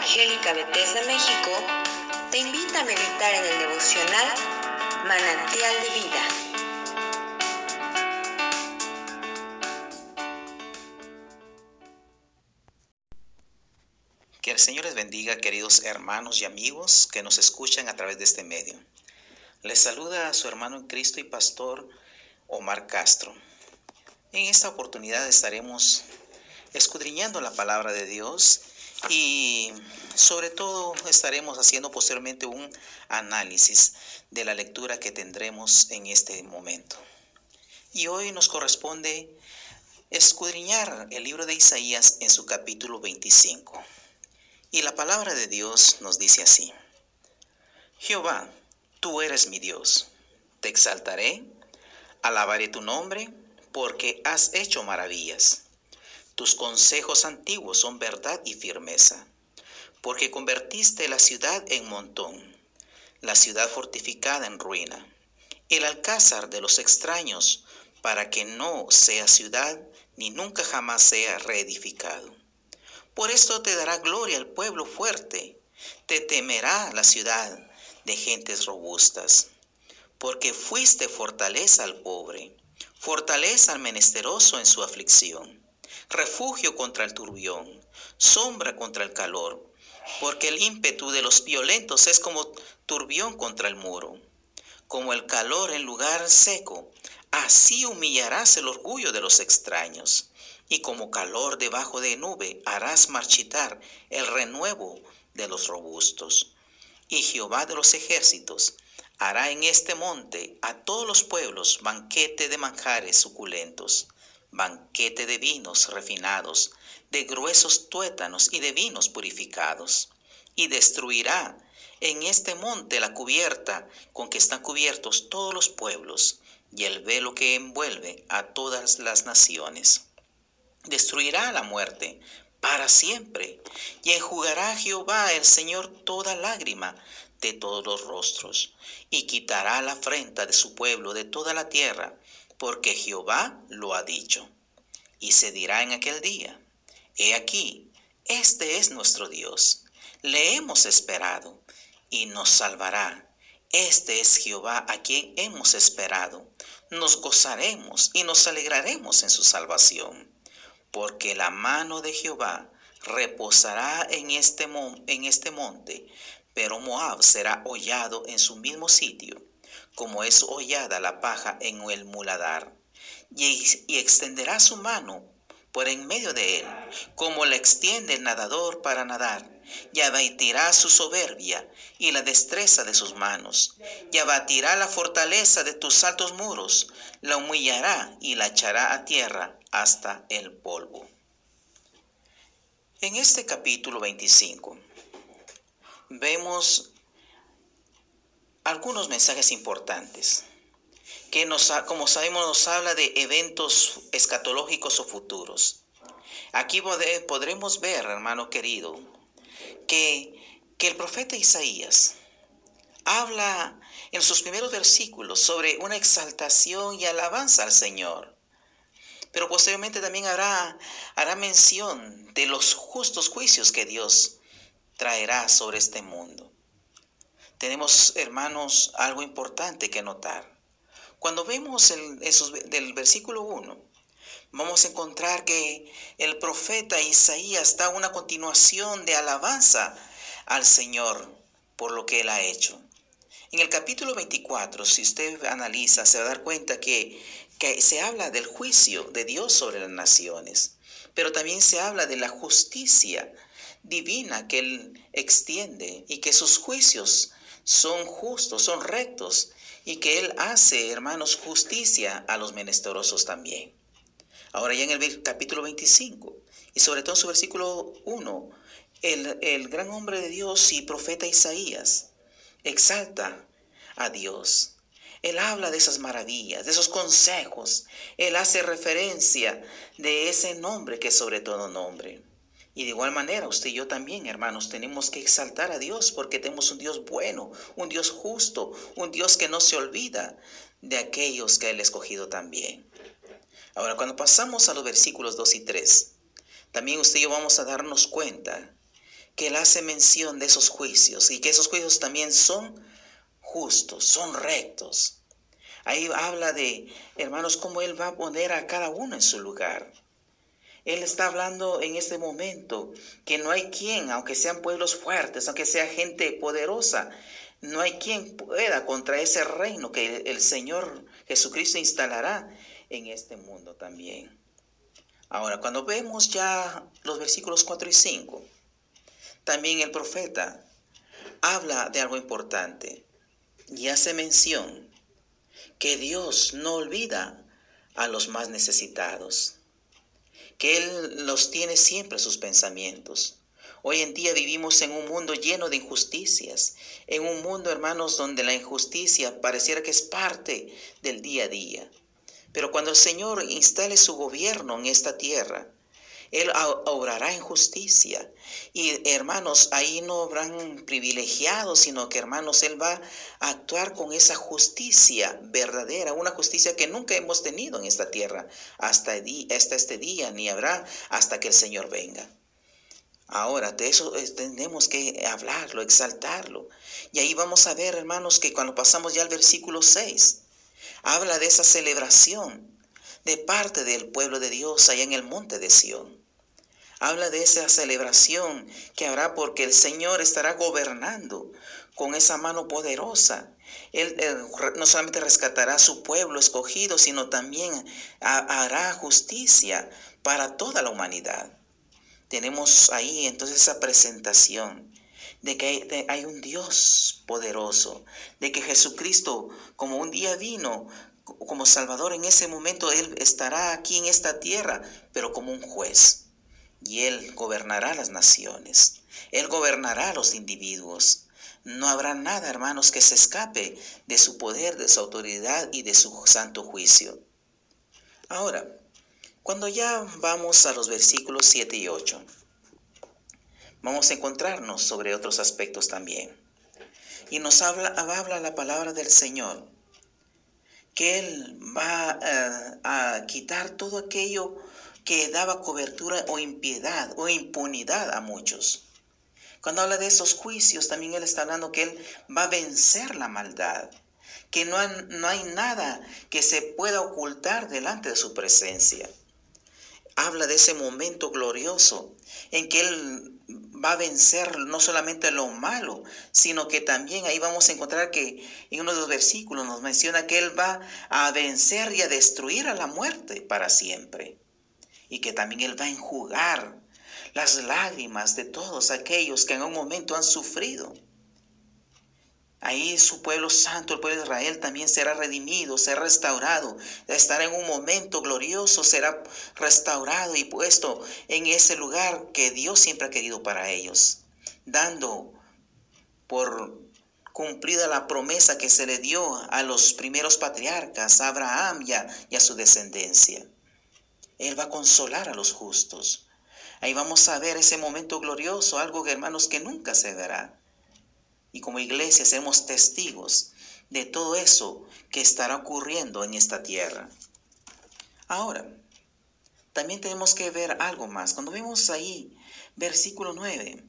Evangélica Bethesda México te invita a meditar en el devocional Manantial de Vida. Que el Señor les bendiga, queridos hermanos y amigos que nos escuchan a través de este medio. Les saluda a su hermano en Cristo y pastor Omar Castro. En esta oportunidad estaremos escudriñando la palabra de Dios y sobre todo estaremos haciendo posteriormente un análisis de la lectura que tendremos en este momento. Y hoy nos corresponde escudriñar el libro de Isaías en su capítulo 25. Y la palabra de Dios nos dice así, Jehová, tú eres mi Dios, te exaltaré, alabaré tu nombre, porque has hecho maravillas. Tus consejos antiguos son verdad y firmeza, porque convertiste la ciudad en montón, la ciudad fortificada en ruina, el alcázar de los extraños, para que no sea ciudad ni nunca jamás sea reedificado. Por esto te dará gloria el pueblo fuerte, te temerá la ciudad de gentes robustas, porque fuiste fortaleza al pobre, fortaleza al menesteroso en su aflicción refugio contra el turbión, sombra contra el calor, porque el ímpetu de los violentos es como turbión contra el muro, como el calor en lugar seco, así humillarás el orgullo de los extraños, y como calor debajo de nube harás marchitar el renuevo de los robustos. Y Jehová de los ejércitos hará en este monte a todos los pueblos banquete de manjares suculentos banquete de vinos refinados, de gruesos tuétanos y de vinos purificados. Y destruirá en este monte la cubierta con que están cubiertos todos los pueblos y el velo que envuelve a todas las naciones. Destruirá la muerte para siempre y enjugará Jehová el Señor toda lágrima de todos los rostros y quitará la afrenta de su pueblo de toda la tierra porque Jehová lo ha dicho. Y se dirá en aquel día, He aquí, este es nuestro Dios, le hemos esperado y nos salvará. Este es Jehová a quien hemos esperado. Nos gozaremos y nos alegraremos en su salvación, porque la mano de Jehová reposará en este, en este monte, pero Moab será hollado en su mismo sitio como es hollada la paja en el muladar, y, extenderá su mano por en medio de él, como la extiende el nadador para nadar, y abatirá su soberbia y la destreza de sus manos, y abatirá la fortaleza de tus altos muros, la humillará y la echará a tierra hasta el polvo. En este capítulo 25 vemos algunos mensajes importantes que nos, como sabemos nos habla de eventos escatológicos o futuros. Aquí podremos ver, hermano querido, que, que el profeta Isaías habla en sus primeros versículos sobre una exaltación y alabanza al Señor. Pero posteriormente también hará, hará mención de los justos juicios que Dios traerá sobre este mundo tenemos, hermanos, algo importante que notar. Cuando vemos el, del versículo 1, vamos a encontrar que el profeta Isaías da una continuación de alabanza al Señor por lo que Él ha hecho. En el capítulo 24, si usted analiza, se va a dar cuenta que se habla del juicio de Dios sobre las naciones, pero también se habla de la justicia divina que Él extiende y que sus juicios son justos, son rectos y que Él hace, hermanos, justicia a los menesterosos también. Ahora ya en el capítulo 25 y sobre todo en su versículo 1, el, el gran hombre de Dios y profeta Isaías exalta a Dios. Él habla de esas maravillas, de esos consejos. Él hace referencia de ese nombre que es sobre todo nombre. Y de igual manera, usted y yo también, hermanos, tenemos que exaltar a Dios porque tenemos un Dios bueno, un Dios justo, un Dios que no se olvida de aquellos que Él ha escogido también. Ahora, cuando pasamos a los versículos 2 y 3, también usted y yo vamos a darnos cuenta que él hace mención de esos juicios y que esos juicios también son justos, son rectos. Ahí habla de, hermanos, cómo Él va a poner a cada uno en su lugar. Él está hablando en este momento que no hay quien, aunque sean pueblos fuertes, aunque sea gente poderosa, no hay quien pueda contra ese reino que el Señor Jesucristo instalará en este mundo también. Ahora, cuando vemos ya los versículos 4 y 5, también el profeta habla de algo importante y hace mención que Dios no olvida a los más necesitados, que Él los tiene siempre sus pensamientos. Hoy en día vivimos en un mundo lleno de injusticias, en un mundo, hermanos, donde la injusticia pareciera que es parte del día a día. Pero cuando el Señor instale su gobierno en esta tierra, él obrará en justicia. Y hermanos, ahí no habrán privilegiados, sino que hermanos, Él va a actuar con esa justicia verdadera, una justicia que nunca hemos tenido en esta tierra hasta, hasta este día, ni habrá hasta que el Señor venga. Ahora, de eso tenemos que hablarlo, exaltarlo. Y ahí vamos a ver, hermanos, que cuando pasamos ya al versículo 6, habla de esa celebración de parte del pueblo de Dios allá en el monte de Sión. Habla de esa celebración que habrá porque el Señor estará gobernando con esa mano poderosa. Él, no solamente rescatará a su pueblo escogido, sino también hará justicia para toda la humanidad. Tenemos ahí entonces esa presentación de que hay un Dios poderoso, de que Jesucristo como un día vino como Salvador, en ese momento Él estará aquí en esta tierra, pero como un juez. Y Él gobernará las naciones. Él gobernará los individuos. No habrá nada, hermanos, que se escape de su poder, de su autoridad y de su santo juicio. Ahora, cuando ya vamos a los versículos 7 y 8, vamos a encontrarnos sobre otros aspectos también. Y nos habla, habla la palabra del Señor que Él va eh, a quitar todo aquello que daba cobertura o impiedad o impunidad a muchos. Cuando habla de esos juicios, también Él está hablando que Él va a vencer la maldad, que no, no hay nada que se pueda ocultar delante de su presencia. Habla de ese momento glorioso en que Él va a vencer no solamente lo malo, sino que también ahí vamos a encontrar que en uno de los versículos nos menciona que Él va a vencer y a destruir a la muerte para siempre. Y que también Él va a enjugar las lágrimas de todos aquellos que en un momento han sufrido. Ahí su pueblo santo, el pueblo de Israel, también será redimido, será restaurado, estará en un momento glorioso, será restaurado y puesto en ese lugar que Dios siempre ha querido para ellos, dando por cumplida la promesa que se le dio a los primeros patriarcas, a Abraham y a, y a su descendencia. Él va a consolar a los justos. Ahí vamos a ver ese momento glorioso, algo que hermanos que nunca se verá y como iglesia seremos testigos de todo eso que estará ocurriendo en esta tierra. Ahora, también tenemos que ver algo más. Cuando vemos ahí versículo 9,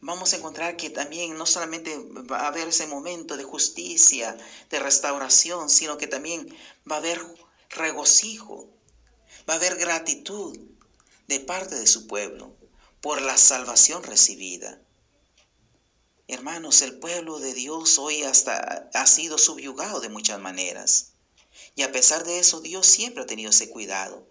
vamos a encontrar que también no solamente va a haber ese momento de justicia, de restauración, sino que también va a haber regocijo, va a haber gratitud de parte de su pueblo por la salvación recibida. Hermanos, el pueblo de Dios hoy hasta ha sido subyugado de muchas maneras. Y a pesar de eso, Dios siempre ha tenido ese cuidado.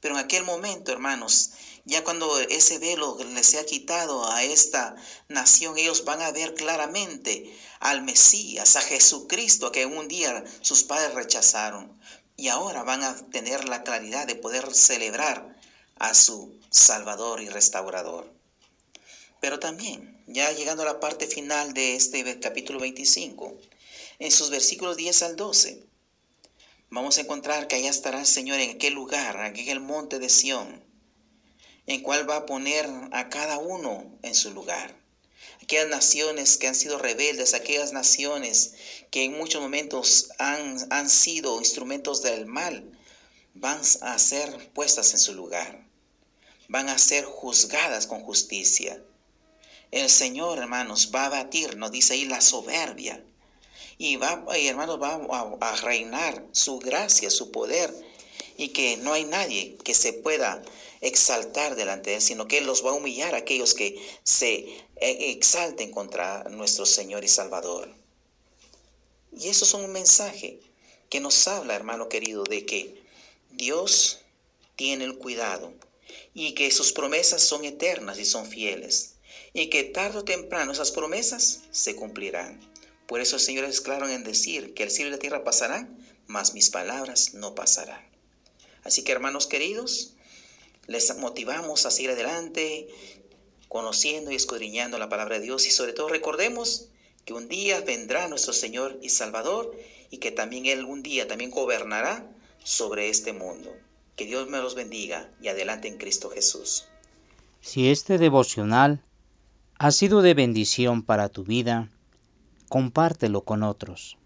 Pero en aquel momento, hermanos, ya cuando ese velo les se ha quitado a esta nación, ellos van a ver claramente al Mesías, a Jesucristo, que un día sus padres rechazaron. Y ahora van a tener la claridad de poder celebrar a su Salvador y Restaurador. Pero también, ya llegando a la parte final de este capítulo 25, en sus versículos 10 al 12, vamos a encontrar que allá estará el Señor en aquel lugar, en aquel monte de Sión, en cual va a poner a cada uno en su lugar. Aquellas naciones que han sido rebeldes, aquellas naciones que en muchos momentos han, han sido instrumentos del mal, van a ser puestas en su lugar, van a ser juzgadas con justicia El Señor, hermanos, va a batir, nos dice ahí, la soberbia. Y va, hermanos, va a, a reinar su gracia, su poder. Y que no hay nadie que se pueda exaltar delante de Él, sino que Él los va a humillar a aquellos que se eh, exalten contra nuestro Señor y Salvador. Y eso es un mensaje que nos habla, hermano querido, de que Dios tiene el cuidado y que sus promesas son eternas y son fieles y que tarde o temprano esas promesas se cumplirán. Por eso el Señor es claro en decir que el cielo y la tierra pasarán, mas mis palabras no pasarán. Así que hermanos queridos, les motivamos a seguir adelante, conociendo y escudriñando la palabra de Dios y sobre todo recordemos que un día vendrá nuestro Señor y Salvador y que también Él un día también gobernará sobre este mundo. Que Dios me los bendiga y adelante en Cristo Jesús. Si este devocional ha sido de bendición para tu vida, compártelo con otros.